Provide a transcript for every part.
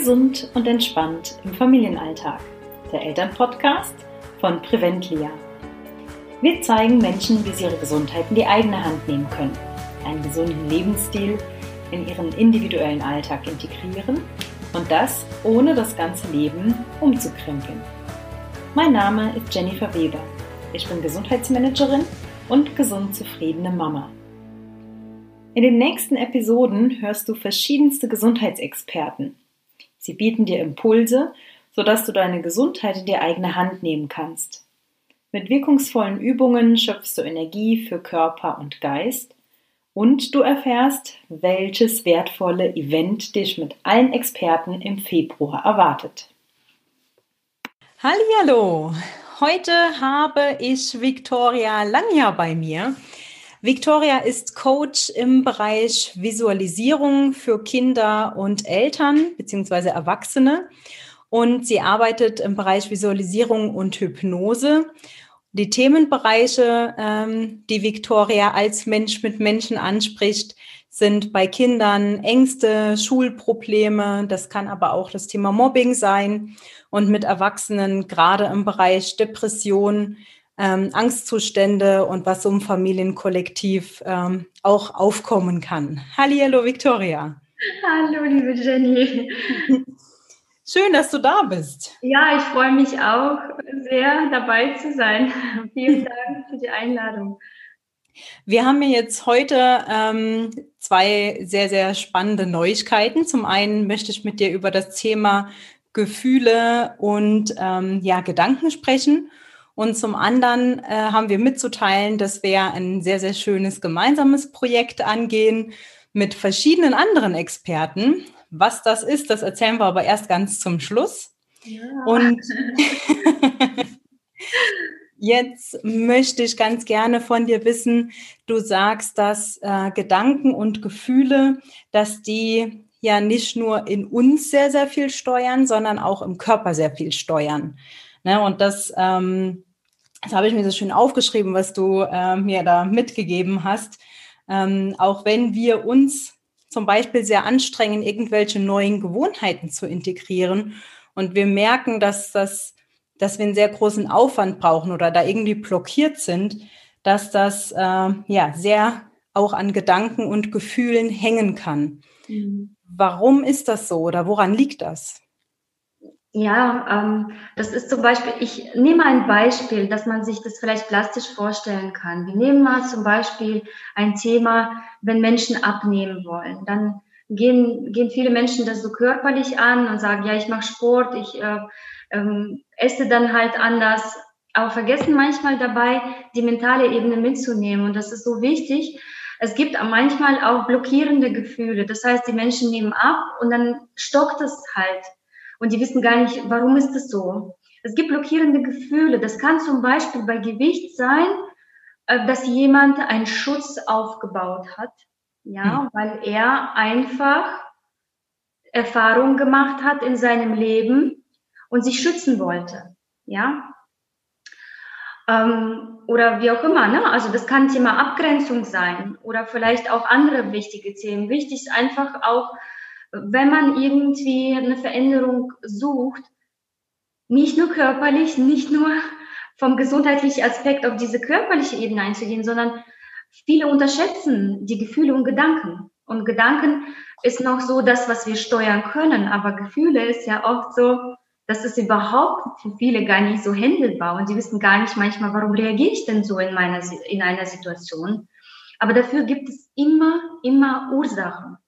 Gesund und entspannt im Familienalltag. Der Elternpodcast von Preventlia. Wir zeigen Menschen, wie sie ihre Gesundheit in die eigene Hand nehmen können, einen gesunden Lebensstil in ihren individuellen Alltag integrieren und das ohne das ganze Leben umzukrempeln. Mein Name ist Jennifer Weber. Ich bin Gesundheitsmanagerin und gesund zufriedene Mama. In den nächsten Episoden hörst du verschiedenste Gesundheitsexperten. Sie bieten dir Impulse, sodass du deine Gesundheit in die eigene Hand nehmen kannst. Mit wirkungsvollen Übungen schöpfst du Energie für Körper und Geist und du erfährst, welches wertvolle Event dich mit allen Experten im Februar erwartet. Hallo, heute habe ich Viktoria Langja bei mir. Victoria ist Coach im Bereich Visualisierung für Kinder und Eltern bzw. Erwachsene und sie arbeitet im Bereich Visualisierung und Hypnose. Die Themenbereiche, ähm, die Victoria als Mensch mit Menschen anspricht, sind bei Kindern Ängste, Schulprobleme, das kann aber auch das Thema Mobbing sein und mit Erwachsenen gerade im Bereich Depression, ähm, Angstzustände und was so im Familienkollektiv ähm, auch aufkommen kann. Hallo, Victoria. Hallo, liebe Jenny. Schön, dass du da bist. Ja, ich freue mich auch sehr, dabei zu sein. Vielen Dank für die Einladung. Wir haben jetzt heute ähm, zwei sehr, sehr spannende Neuigkeiten. Zum einen möchte ich mit dir über das Thema Gefühle und ähm, ja, Gedanken sprechen. Und zum anderen äh, haben wir mitzuteilen, dass wir ein sehr, sehr schönes gemeinsames Projekt angehen mit verschiedenen anderen Experten. Was das ist, das erzählen wir aber erst ganz zum Schluss. Ja. Und jetzt möchte ich ganz gerne von dir wissen, du sagst, dass äh, Gedanken und Gefühle, dass die ja nicht nur in uns sehr, sehr viel steuern, sondern auch im Körper sehr viel steuern. Ne? Und das ähm, das habe ich mir so schön aufgeschrieben, was du äh, mir da mitgegeben hast. Ähm, auch wenn wir uns zum Beispiel sehr anstrengen, irgendwelche neuen Gewohnheiten zu integrieren und wir merken, dass das, dass wir einen sehr großen Aufwand brauchen oder da irgendwie blockiert sind, dass das äh, ja sehr auch an Gedanken und Gefühlen hängen kann. Mhm. Warum ist das so oder woran liegt das? Ja, ähm, das ist zum Beispiel, ich nehme ein Beispiel, dass man sich das vielleicht plastisch vorstellen kann. Wir nehmen mal zum Beispiel ein Thema, wenn Menschen abnehmen wollen. Dann gehen, gehen viele Menschen das so körperlich an und sagen, ja, ich mache Sport, ich äh, ähm, esse dann halt anders, aber vergessen manchmal dabei, die mentale Ebene mitzunehmen. Und das ist so wichtig. Es gibt manchmal auch blockierende Gefühle. Das heißt, die Menschen nehmen ab und dann stockt es halt und die wissen gar nicht, warum ist das so. Es gibt blockierende Gefühle. Das kann zum Beispiel bei Gewicht sein, äh, dass jemand einen Schutz aufgebaut hat, ja, mhm. weil er einfach Erfahrungen gemacht hat in seinem Leben und sich schützen wollte, ja. Ähm, oder wie auch immer, ne? Also das kann Thema Abgrenzung sein oder vielleicht auch andere wichtige Themen. Wichtig ist einfach auch wenn man irgendwie eine Veränderung sucht, nicht nur körperlich, nicht nur vom gesundheitlichen Aspekt auf diese körperliche Ebene einzugehen, sondern viele unterschätzen die Gefühle und Gedanken. Und Gedanken ist noch so das, was wir steuern können, aber Gefühle ist ja oft so, das ist überhaupt für viele gar nicht so händelbar und sie wissen gar nicht manchmal, warum reagiere ich denn so in meiner, in einer Situation. Aber dafür gibt es immer, immer Ursachen.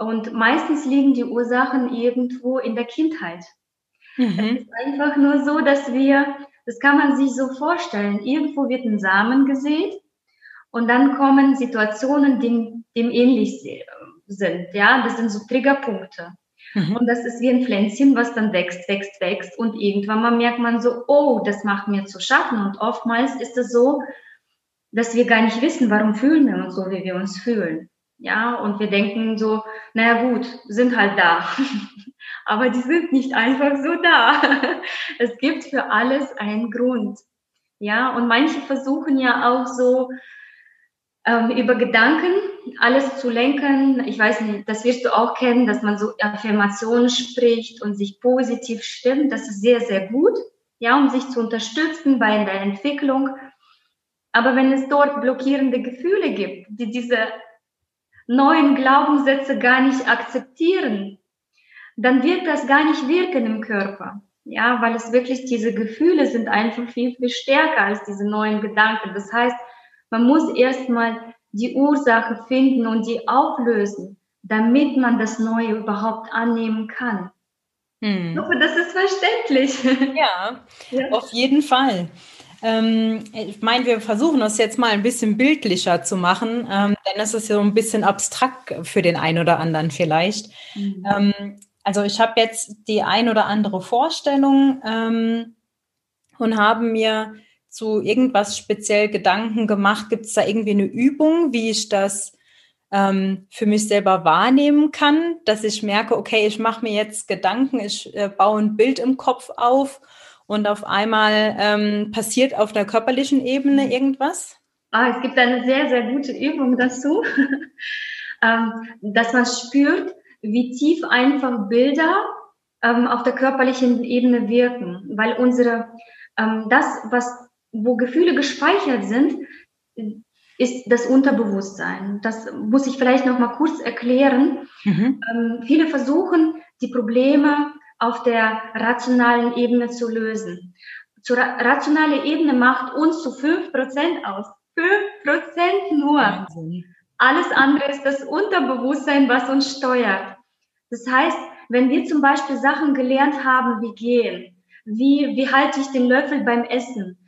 Und meistens liegen die Ursachen irgendwo in der Kindheit. Mhm. Es ist einfach nur so, dass wir, das kann man sich so vorstellen, irgendwo wird ein Samen gesät und dann kommen Situationen, die dem ähnlich sind. Ja, das sind so Triggerpunkte. Mhm. Und das ist wie ein Pflänzchen, was dann wächst, wächst, wächst. Und irgendwann mal merkt man so, oh, das macht mir zu schaffen. Und oftmals ist es so, dass wir gar nicht wissen, warum fühlen wir uns so, wie wir uns fühlen. Ja, und wir denken so, naja gut, sind halt da. Aber die sind nicht einfach so da. Es gibt für alles einen Grund. Ja, und manche versuchen ja auch so, ähm, über Gedanken alles zu lenken. Ich weiß nicht, das wirst du auch kennen, dass man so Affirmationen spricht und sich positiv stimmt. Das ist sehr, sehr gut, ja, um sich zu unterstützen bei der Entwicklung. Aber wenn es dort blockierende Gefühle gibt, die diese neuen Glaubenssätze gar nicht akzeptieren, dann wird das gar nicht wirken im Körper. Ja, weil es wirklich diese Gefühle sind einfach viel, viel stärker als diese neuen Gedanken. Das heißt, man muss erstmal die Ursache finden und die auflösen, damit man das Neue überhaupt annehmen kann. Hm. Ich hoffe, das ist verständlich. Ja, ja. auf jeden Fall. Ähm, ich meine, wir versuchen das jetzt mal ein bisschen bildlicher zu machen, ähm, denn es ist ja so ein bisschen abstrakt für den einen oder anderen vielleicht. Mhm. Ähm, also ich habe jetzt die ein oder andere Vorstellung ähm, und habe mir zu irgendwas speziell Gedanken gemacht. Gibt es da irgendwie eine Übung, wie ich das ähm, für mich selber wahrnehmen kann, dass ich merke, okay, ich mache mir jetzt Gedanken, ich äh, baue ein Bild im Kopf auf und auf einmal ähm, passiert auf der körperlichen Ebene mhm. irgendwas? Ah, es gibt eine sehr, sehr gute Übung dazu, ähm, dass man spürt, wie tief einfach Bilder ähm, auf der körperlichen Ebene wirken, weil unsere ähm, das, was wo Gefühle gespeichert sind, ist das Unterbewusstsein. Das muss ich vielleicht noch mal kurz erklären. Mhm. Ähm, viele versuchen, die Probleme auf der rationalen Ebene zu lösen. Zur ra rationale Ebene macht uns zu fünf Prozent aus. Fünf Prozent nur. Wahnsinn. Alles andere ist das Unterbewusstsein, was uns steuert. Das heißt, wenn wir zum Beispiel Sachen gelernt haben, wie gehen, wie, wie halte ich den Löffel beim Essen,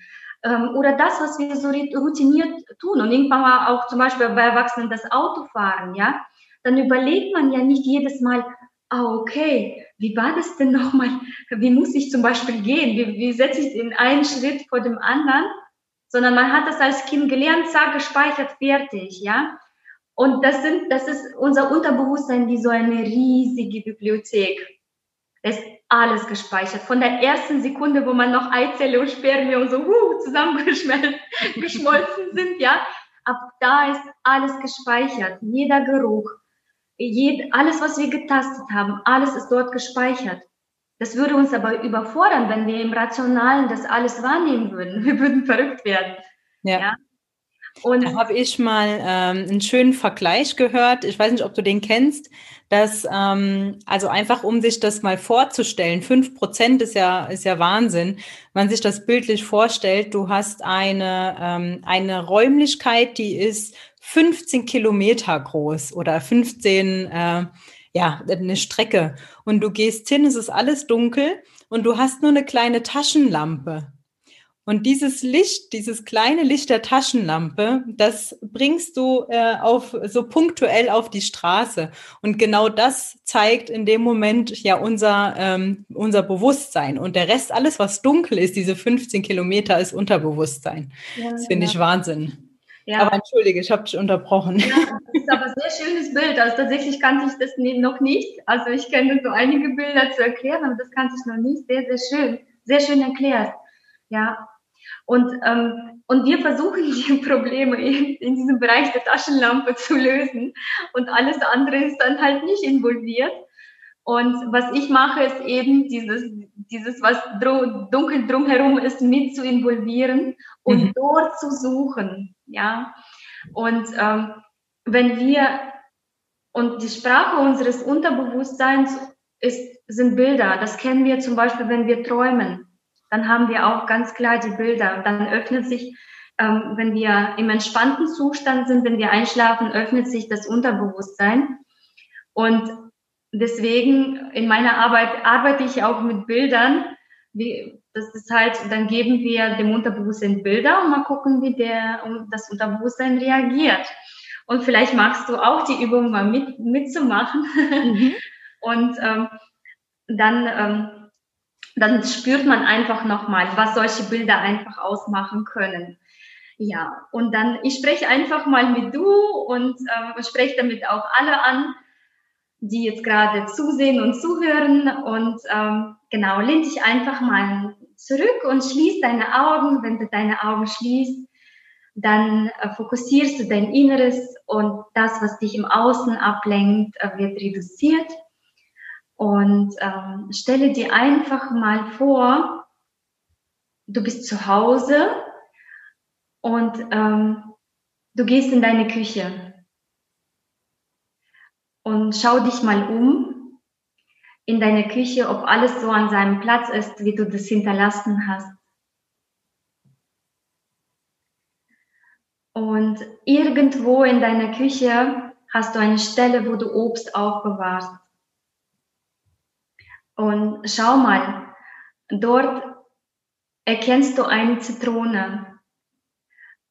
ähm, oder das, was wir so routiniert tun und irgendwann mal auch zum Beispiel bei Erwachsenen das Autofahren, ja, dann überlegt man ja nicht jedes Mal, ah, okay, wie war das denn nochmal? Wie muss ich zum Beispiel gehen? Wie, wie setze ich den einen Schritt vor dem anderen? Sondern man hat das als Kind gelernt, zack, gespeichert, fertig, ja. Und das sind, das ist unser Unterbewusstsein wie so eine riesige Bibliothek. Es ist alles gespeichert. Von der ersten Sekunde, wo man noch Eizelle und Spermien so uh, zusammengeschmolzen sind, ja. Ab da ist alles gespeichert. Jeder Geruch, alles, was wir getastet haben, alles ist dort gespeichert. Das würde uns aber überfordern, wenn wir im Rationalen das alles wahrnehmen würden. Wir würden verrückt werden. Ja. ja? Und da habe ich mal ähm, einen schönen Vergleich gehört. Ich weiß nicht, ob du den kennst. Dass, ähm, also einfach um sich das mal vorzustellen, fünf Prozent ist ja, ist ja Wahnsinn. Man sich das bildlich vorstellt, du hast eine, ähm, eine Räumlichkeit, die ist 15 Kilometer groß oder 15, äh, ja, eine Strecke. Und du gehst hin, es ist alles dunkel und du hast nur eine kleine Taschenlampe. Und dieses Licht, dieses kleine Licht der Taschenlampe, das bringst du äh, auf so punktuell auf die Straße. Und genau das zeigt in dem Moment ja unser, ähm, unser Bewusstsein. Und der Rest, alles, was dunkel ist, diese 15 Kilometer, ist Unterbewusstsein. Ja, das finde ja. ich Wahnsinn. Ja. Aber entschuldige, ich habe dich unterbrochen. Ja, das ist aber ein sehr schönes Bild. Also tatsächlich kannte ich das noch nicht. Also ich kenne so einige Bilder zu erklären, aber das kannte ich noch nicht. Sehr, sehr schön. Sehr schön erklärt. Ja. Und, ähm, und wir versuchen die Probleme in, in diesem Bereich der Taschenlampe zu lösen. Und alles andere ist dann halt nicht involviert. Und was ich mache, ist eben dieses, dieses was dunkel drumherum ist, mit zu involvieren und mhm. dort zu suchen. Ja. Und ähm, wenn wir, und die Sprache unseres Unterbewusstseins ist, sind Bilder. Das kennen wir zum Beispiel, wenn wir träumen. Dann haben wir auch ganz klar die Bilder. Dann öffnet sich, ähm, wenn wir im entspannten Zustand sind, wenn wir einschlafen, öffnet sich das Unterbewusstsein. Und deswegen in meiner Arbeit arbeite ich auch mit Bildern. Wie, das ist halt, dann geben wir dem Unterbewusstsein Bilder und mal gucken, wie der, das Unterbewusstsein reagiert. Und vielleicht magst du auch die Übung mal mit, mitzumachen. Mhm. Und ähm, dann, ähm, dann spürt man einfach nochmal, was solche Bilder einfach ausmachen können. Ja, und dann, ich spreche einfach mal mit du und äh, spreche damit auch alle an, die jetzt gerade zusehen und zuhören. Und ähm, genau, lehn dich einfach mal zurück und schließ deine Augen. Wenn du deine Augen schließt, dann äh, fokussierst du dein Inneres und das, was dich im Außen ablenkt, äh, wird reduziert. Und ähm, stelle dir einfach mal vor, du bist zu Hause und ähm, du gehst in deine Küche und schau dich mal um in deiner Küche, ob alles so an seinem Platz ist, wie du das hinterlassen hast. Und irgendwo in deiner Küche hast du eine Stelle, wo du Obst aufbewahrst. Und schau mal, dort erkennst du eine Zitrone.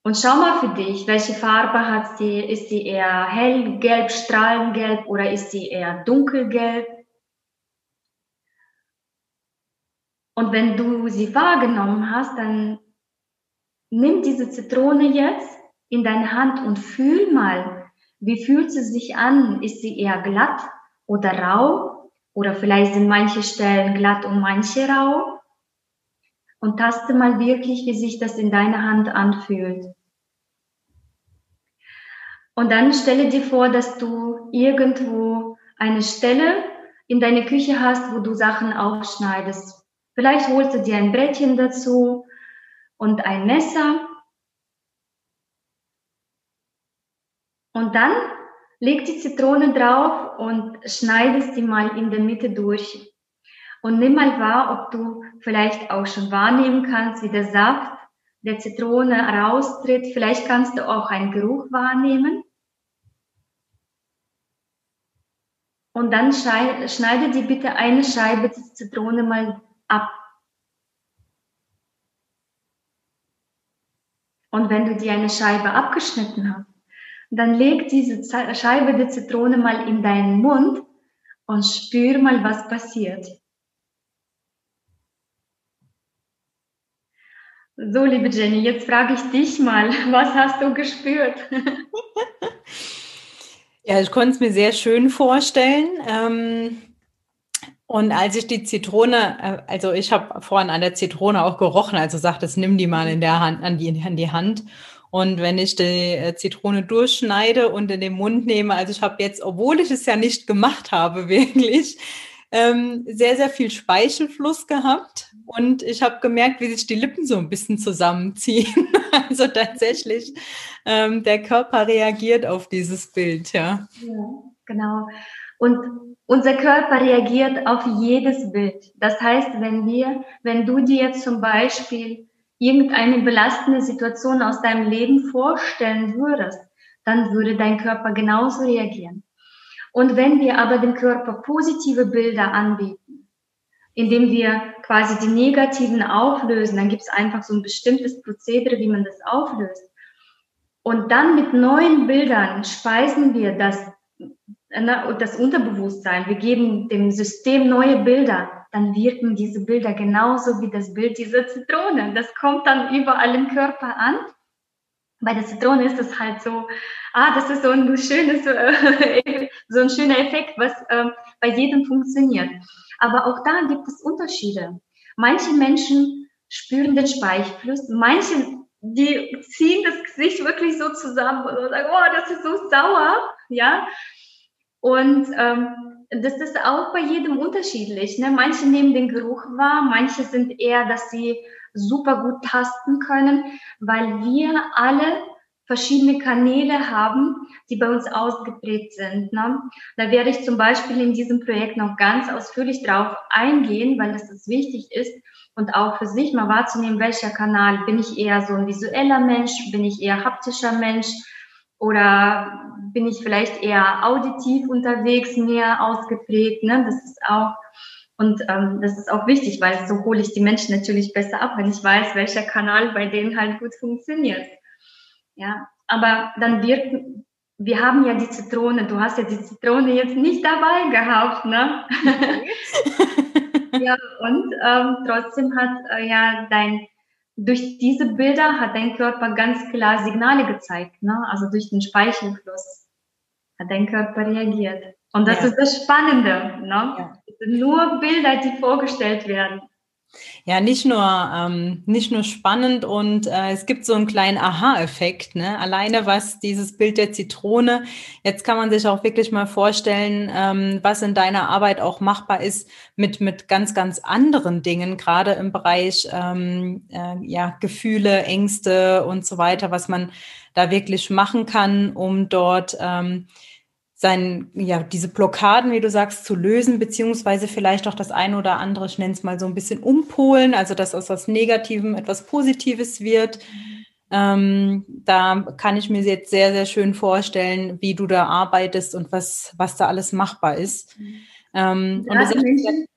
Und schau mal für dich, welche Farbe hat sie? Ist sie eher hellgelb, strahlengelb oder ist sie eher dunkelgelb? Und wenn du sie wahrgenommen hast, dann nimm diese Zitrone jetzt in deine Hand und fühl mal, wie fühlt sie sich an? Ist sie eher glatt oder rau? Oder vielleicht sind manche Stellen glatt und manche rau? Und taste mal wirklich, wie sich das in deiner Hand anfühlt. Und dann stelle dir vor, dass du irgendwo eine Stelle in deiner Küche hast, wo du Sachen aufschneidest. Vielleicht holst du dir ein Brettchen dazu und ein Messer Und dann leg die Zitrone drauf und schneidest die mal in der Mitte durch. Und nimm mal wahr, ob du vielleicht auch schon wahrnehmen kannst, wie der Saft der Zitrone raustritt. Vielleicht kannst du auch einen Geruch wahrnehmen. Und dann schneide dir bitte eine Scheibe Zitrone mal ab. Und wenn du dir eine Scheibe abgeschnitten hast, dann leg diese Scheibe der Zitrone mal in deinen Mund und spür mal, was passiert. So, liebe Jenny, jetzt frage ich dich mal, was hast du gespürt? ja, ich konnte es mir sehr schön vorstellen. Ähm, und als ich die Zitrone, äh, also ich habe vorhin an der Zitrone auch gerochen, also sagt es, nimm die mal in der Hand, an die, an die Hand. Und wenn ich die äh, Zitrone durchschneide und in den Mund nehme, also ich habe jetzt, obwohl ich es ja nicht gemacht habe, wirklich, ähm, sehr, sehr viel Speichelfluss gehabt. Und ich habe gemerkt, wie sich die Lippen so ein bisschen zusammenziehen. also tatsächlich, ähm, der Körper reagiert auf dieses Bild, ja. Ja, genau. Und unser Körper reagiert auf jedes Bild. Das heißt, wenn wir, wenn du dir jetzt zum Beispiel irgendeine belastende Situation aus deinem Leben vorstellen würdest, dann würde dein Körper genauso reagieren. Und wenn wir aber dem Körper positive Bilder anbieten, indem wir quasi die negativen auflösen, dann gibt es einfach so ein bestimmtes Prozedere, wie man das auflöst. Und dann mit neuen Bildern speisen wir das, das Unterbewusstsein. Wir geben dem System neue Bilder dann wirken diese Bilder genauso wie das Bild dieser Zitrone. Das kommt dann überall im Körper an. Bei der Zitrone ist es halt so, ah, das ist so ein schönes, äh, so ein schöner Effekt, was äh, bei jedem funktioniert. Aber auch da gibt es Unterschiede. Manche Menschen spüren den Speichelfluss, manche, die ziehen das Gesicht wirklich so zusammen und sagen, oh, das ist so sauer, ja. Und ähm, das ist auch bei jedem unterschiedlich. Ne? Manche nehmen den Geruch wahr, manche sind eher, dass sie super gut tasten können, weil wir alle verschiedene Kanäle haben, die bei uns ausgeprägt sind. Ne? Da werde ich zum Beispiel in diesem Projekt noch ganz ausführlich drauf eingehen, weil das, das wichtig ist und auch für sich mal wahrzunehmen, welcher Kanal. Bin ich eher so ein visueller Mensch? Bin ich eher haptischer Mensch? Oder bin ich vielleicht eher auditiv unterwegs, mehr ausgeprägt? Ne? Das ist auch und ähm, das ist auch wichtig, weil so hole ich die Menschen natürlich besser ab, wenn ich weiß, welcher Kanal bei denen halt gut funktioniert. Ja, aber dann wird, wir haben ja die Zitrone, du hast ja die Zitrone jetzt nicht dabei gehabt, ne? ja, und ähm, trotzdem hat äh, ja dein durch diese Bilder hat dein Körper ganz klar Signale gezeigt, ne? also durch den Speichelfluss hat dein Körper reagiert. Und das ja. ist das Spannende. Ne? Ja. Es sind nur Bilder, die vorgestellt werden. Ja, nicht nur, ähm, nicht nur spannend und äh, es gibt so einen kleinen Aha-Effekt. Ne? Alleine was dieses Bild der Zitrone, jetzt kann man sich auch wirklich mal vorstellen, ähm, was in deiner Arbeit auch machbar ist mit, mit ganz, ganz anderen Dingen, gerade im Bereich ähm, äh, ja, Gefühle, Ängste und so weiter, was man da wirklich machen kann, um dort ähm, sein, ja, diese Blockaden, wie du sagst, zu lösen, beziehungsweise vielleicht auch das eine oder andere, ich nenne es mal so ein bisschen umpolen, also dass aus was Negativem etwas Positives wird. Ähm, da kann ich mir jetzt sehr, sehr schön vorstellen, wie du da arbeitest und was, was da alles machbar ist. Ähm, und, sagst, Menschen,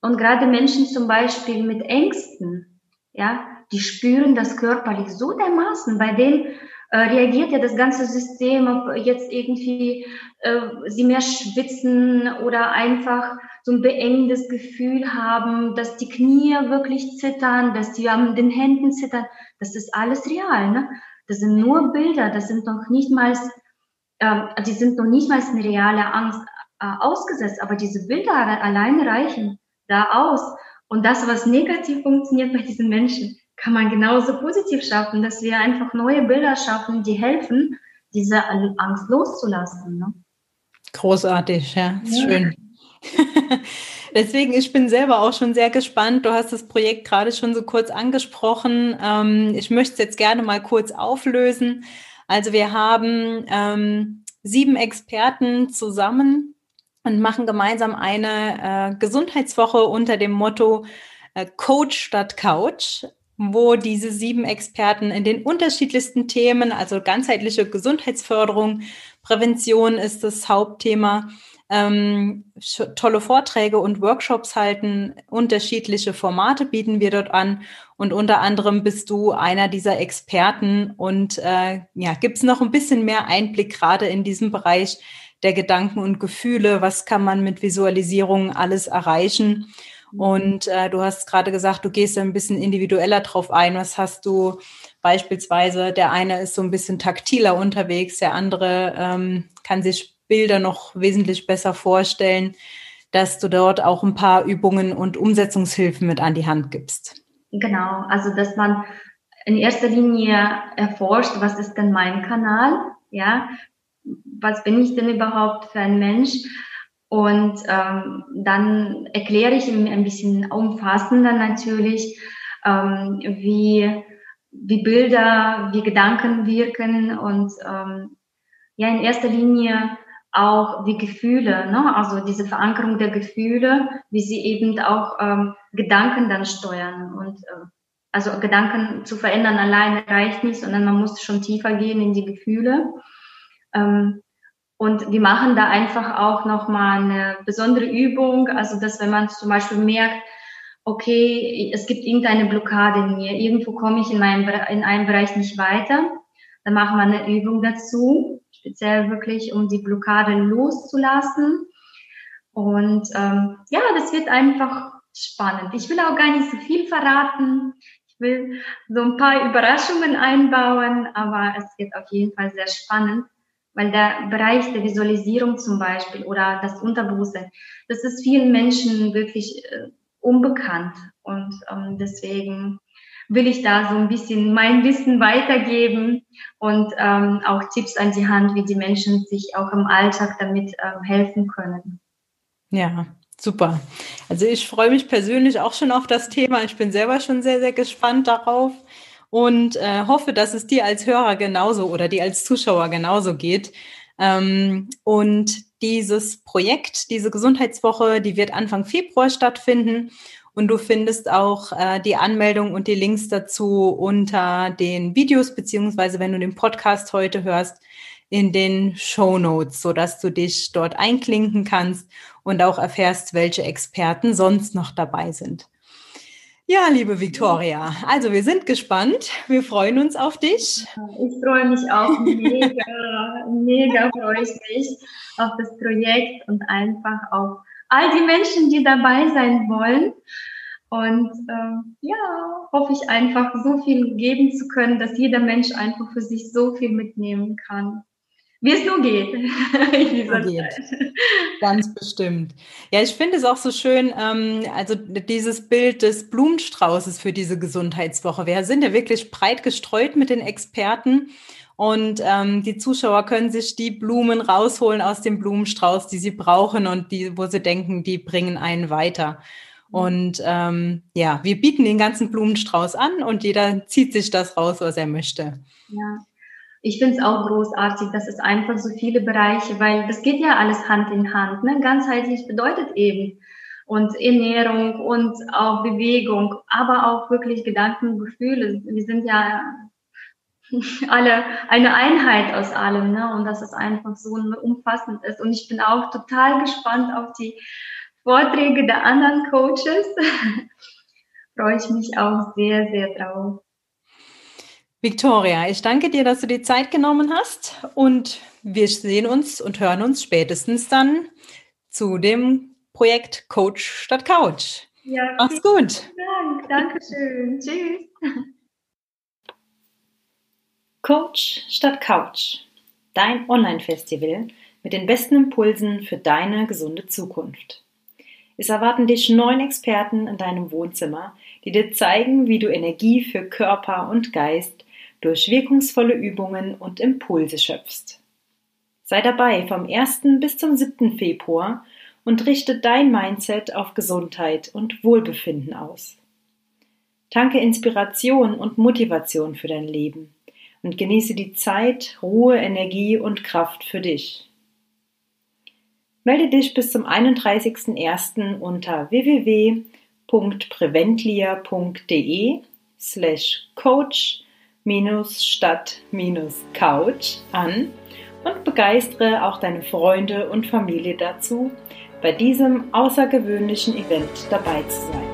und gerade Menschen zum Beispiel mit Ängsten, ja, die spüren das körperlich so dermaßen, bei denen reagiert ja das ganze System, ob jetzt irgendwie äh, sie mehr schwitzen oder einfach so ein beengendes Gefühl haben, dass die Knie wirklich zittern, dass die an den Händen zittern. Das ist alles real. Ne? Das sind nur Bilder, das sind noch nicht mal, äh, die sind noch nicht mal eine reale Angst äh, ausgesetzt, aber diese Bilder alleine reichen da aus. Und das, was negativ funktioniert bei diesen Menschen, kann man genauso positiv schaffen, dass wir einfach neue Bilder schaffen, die helfen, diese Angst loszulassen. Ne? Großartig, ja, ist ja. schön. Deswegen, ich bin selber auch schon sehr gespannt. Du hast das Projekt gerade schon so kurz angesprochen. Ähm, ich möchte es jetzt gerne mal kurz auflösen. Also wir haben ähm, sieben Experten zusammen und machen gemeinsam eine äh, Gesundheitswoche unter dem Motto äh, Coach statt Couch wo diese sieben Experten in den unterschiedlichsten Themen, also ganzheitliche Gesundheitsförderung, Prävention ist das Hauptthema, ähm, tolle Vorträge und Workshops halten, unterschiedliche Formate bieten wir dort an. Und unter anderem bist du einer dieser Experten. Und äh, ja, gibt es noch ein bisschen mehr Einblick gerade in diesem Bereich der Gedanken und Gefühle, was kann man mit Visualisierung alles erreichen. Und äh, du hast gerade gesagt, du gehst ein bisschen individueller drauf ein. Was hast du beispielsweise? Der eine ist so ein bisschen taktiler unterwegs, der andere ähm, kann sich Bilder noch wesentlich besser vorstellen, dass du dort auch ein paar Übungen und Umsetzungshilfen mit an die Hand gibst. Genau, also dass man in erster Linie erforscht, was ist denn mein Kanal? Ja, was bin ich denn überhaupt für ein Mensch? Und ähm, dann erkläre ich ihm ein bisschen umfassender natürlich, ähm, wie, wie Bilder, wie Gedanken wirken und ähm, ja, in erster Linie auch die Gefühle, ne? also diese Verankerung der Gefühle, wie sie eben auch ähm, Gedanken dann steuern. Und äh, also Gedanken zu verändern alleine reicht nicht, sondern man muss schon tiefer gehen in die Gefühle. Ähm, und wir machen da einfach auch nochmal eine besondere Übung, also dass wenn man zum Beispiel merkt, okay, es gibt irgendeine Blockade in mir, irgendwo komme ich in, meinem, in einem Bereich nicht weiter, dann machen wir eine Übung dazu, speziell wirklich, um die Blockade loszulassen. Und ähm, ja, das wird einfach spannend. Ich will auch gar nicht so viel verraten. Ich will so ein paar Überraschungen einbauen, aber es wird auf jeden Fall sehr spannend weil der Bereich der Visualisierung zum Beispiel oder das Unterbewusstsein, das ist vielen Menschen wirklich äh, unbekannt. Und ähm, deswegen will ich da so ein bisschen mein Wissen weitergeben und ähm, auch Tipps an die Hand, wie die Menschen sich auch im Alltag damit ähm, helfen können. Ja, super. Also ich freue mich persönlich auch schon auf das Thema. Ich bin selber schon sehr, sehr gespannt darauf und äh, hoffe, dass es dir als Hörer genauso oder dir als Zuschauer genauso geht. Ähm, und dieses Projekt, diese Gesundheitswoche, die wird Anfang Februar stattfinden. Und du findest auch äh, die Anmeldung und die Links dazu unter den Videos, beziehungsweise wenn du den Podcast heute hörst, in den Show Notes, sodass du dich dort einklinken kannst und auch erfährst, welche Experten sonst noch dabei sind. Ja, liebe Victoria, also wir sind gespannt. Wir freuen uns auf dich. Ich freue mich auch mega, mega freue ich mich auf das Projekt und einfach auf all die Menschen, die dabei sein wollen. Und ähm, ja, hoffe ich einfach so viel geben zu können, dass jeder Mensch einfach für sich so viel mitnehmen kann. Wie es nur geht. geht. Ganz bestimmt. Ja, ich finde es auch so schön, ähm, also dieses Bild des Blumenstraußes für diese Gesundheitswoche. Wir sind ja wirklich breit gestreut mit den Experten. Und ähm, die Zuschauer können sich die Blumen rausholen aus dem Blumenstrauß, die sie brauchen und die, wo sie denken, die bringen einen weiter. Mhm. Und ähm, ja, wir bieten den ganzen Blumenstrauß an und jeder zieht sich das raus, was er möchte. Ja, ich finde es auch großartig, dass es einfach so viele Bereiche, weil das geht ja alles Hand in Hand. Ne? Ganzheitlich bedeutet eben und Ernährung und auch Bewegung, aber auch wirklich Gedanken, Gefühle. Wir sind ja alle eine Einheit aus allem, ne? Und dass es einfach so umfassend ist. Und ich bin auch total gespannt auf die Vorträge der anderen Coaches. Freue ich mich auch sehr, sehr drauf. Victoria, ich danke dir, dass du die Zeit genommen hast und wir sehen uns und hören uns spätestens dann zu dem Projekt Coach statt Couch. Ja, Mach's gut. Dank. Dankeschön. Tschüss. Coach statt Couch. Dein Online-Festival mit den besten Impulsen für deine gesunde Zukunft. Es erwarten dich neun Experten in deinem Wohnzimmer, die dir zeigen, wie du Energie für Körper und Geist durch wirkungsvolle Übungen und Impulse schöpfst. Sei dabei vom 1. bis zum 7. Februar und richte dein Mindset auf Gesundheit und Wohlbefinden aus. Tanke Inspiration und Motivation für dein Leben und genieße die Zeit, Ruhe, Energie und Kraft für dich. Melde dich bis zum 31.01. unter www.preventlia.de slash coach statt couch an und begeistere auch deine Freunde und Familie dazu, bei diesem außergewöhnlichen Event dabei zu sein.